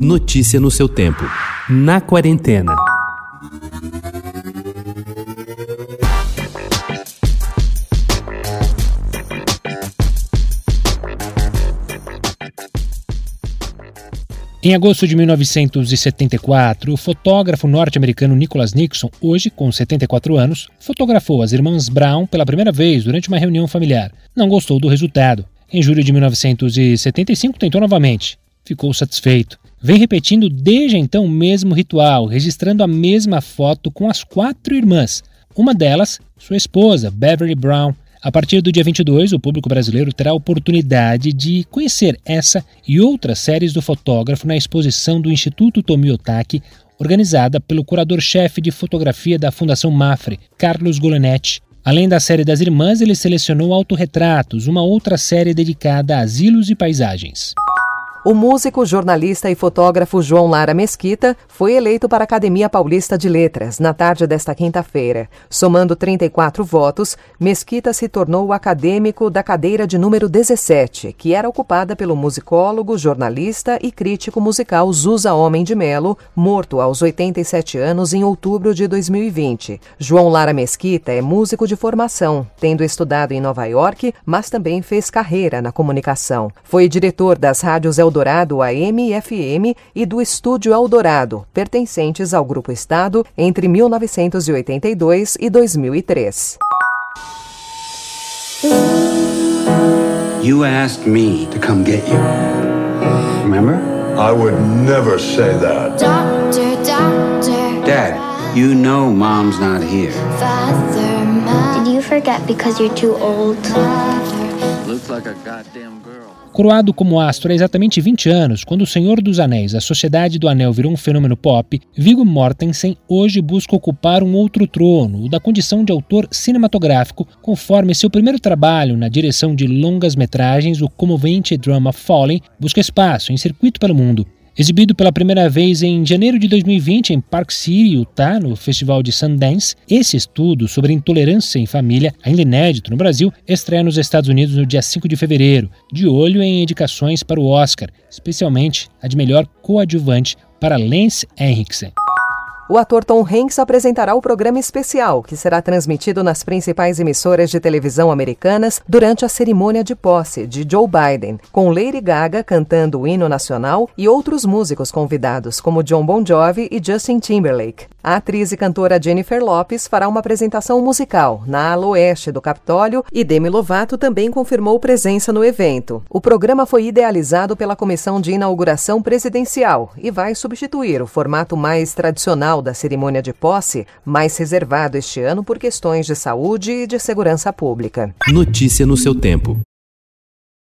Notícia no seu tempo. Na quarentena. Em agosto de 1974, o fotógrafo norte-americano Nicholas Nixon, hoje com 74 anos, fotografou as irmãs Brown pela primeira vez durante uma reunião familiar. Não gostou do resultado. Em julho de 1975, tentou novamente. Ficou satisfeito. Vem repetindo desde então o mesmo ritual, registrando a mesma foto com as quatro irmãs. Uma delas, sua esposa, Beverly Brown, a partir do dia 22, o público brasileiro terá a oportunidade de conhecer essa e outras séries do fotógrafo na exposição do Instituto Tomiotaki, organizada pelo curador-chefe de fotografia da Fundação Mafre, Carlos Golenetti. Além da série das irmãs, ele selecionou autorretratos, uma outra série dedicada a asilos e paisagens. O músico, jornalista e fotógrafo João Lara Mesquita foi eleito para a Academia Paulista de Letras na tarde desta quinta-feira. Somando 34 votos, Mesquita se tornou o acadêmico da cadeira de número 17, que era ocupada pelo musicólogo, jornalista e crítico musical Zusa Homem de Melo, morto aos 87 anos em outubro de 2020. João Lara Mesquita é músico de formação, tendo estudado em Nova York, mas também fez carreira na comunicação. Foi diretor das rádios Eldorado Eldorado AM e FM e do Estúdio Eldorado, pertencentes ao Grupo Estado entre 1982 e 2003. You asked me to come get you. Remember? I would never say that. Doctor, doctor. Dad, you know mom's not here. Father, mother. Did you forget because you're too old? Looks like a goddamn. Coroado como astro há exatamente 20 anos, quando O Senhor dos Anéis, a Sociedade do Anel virou um fenômeno pop, Viggo Mortensen hoje busca ocupar um outro trono, o da condição de autor cinematográfico, conforme seu primeiro trabalho na direção de longas metragens, o comovente drama Fallen, busca espaço em circuito pelo mundo. Exibido pela primeira vez em janeiro de 2020 em Park City, Utah, no Festival de Sundance, esse estudo sobre intolerância em família, ainda inédito no Brasil, estreia nos Estados Unidos no dia 5 de fevereiro, de olho em indicações para o Oscar, especialmente a de melhor coadjuvante para Lance Henriksen. O ator Tom Hanks apresentará o programa especial, que será transmitido nas principais emissoras de televisão americanas durante a cerimônia de posse de Joe Biden, com Lady Gaga cantando o hino nacional e outros músicos convidados, como John Bon Jovi e Justin Timberlake. A atriz e cantora Jennifer Lopes fará uma apresentação musical na ala oeste do Capitólio e Demi Lovato também confirmou presença no evento. O programa foi idealizado pela Comissão de Inauguração Presidencial e vai substituir o formato mais tradicional da cerimônia de posse, mais reservado este ano por questões de saúde e de segurança pública. Notícia no seu tempo.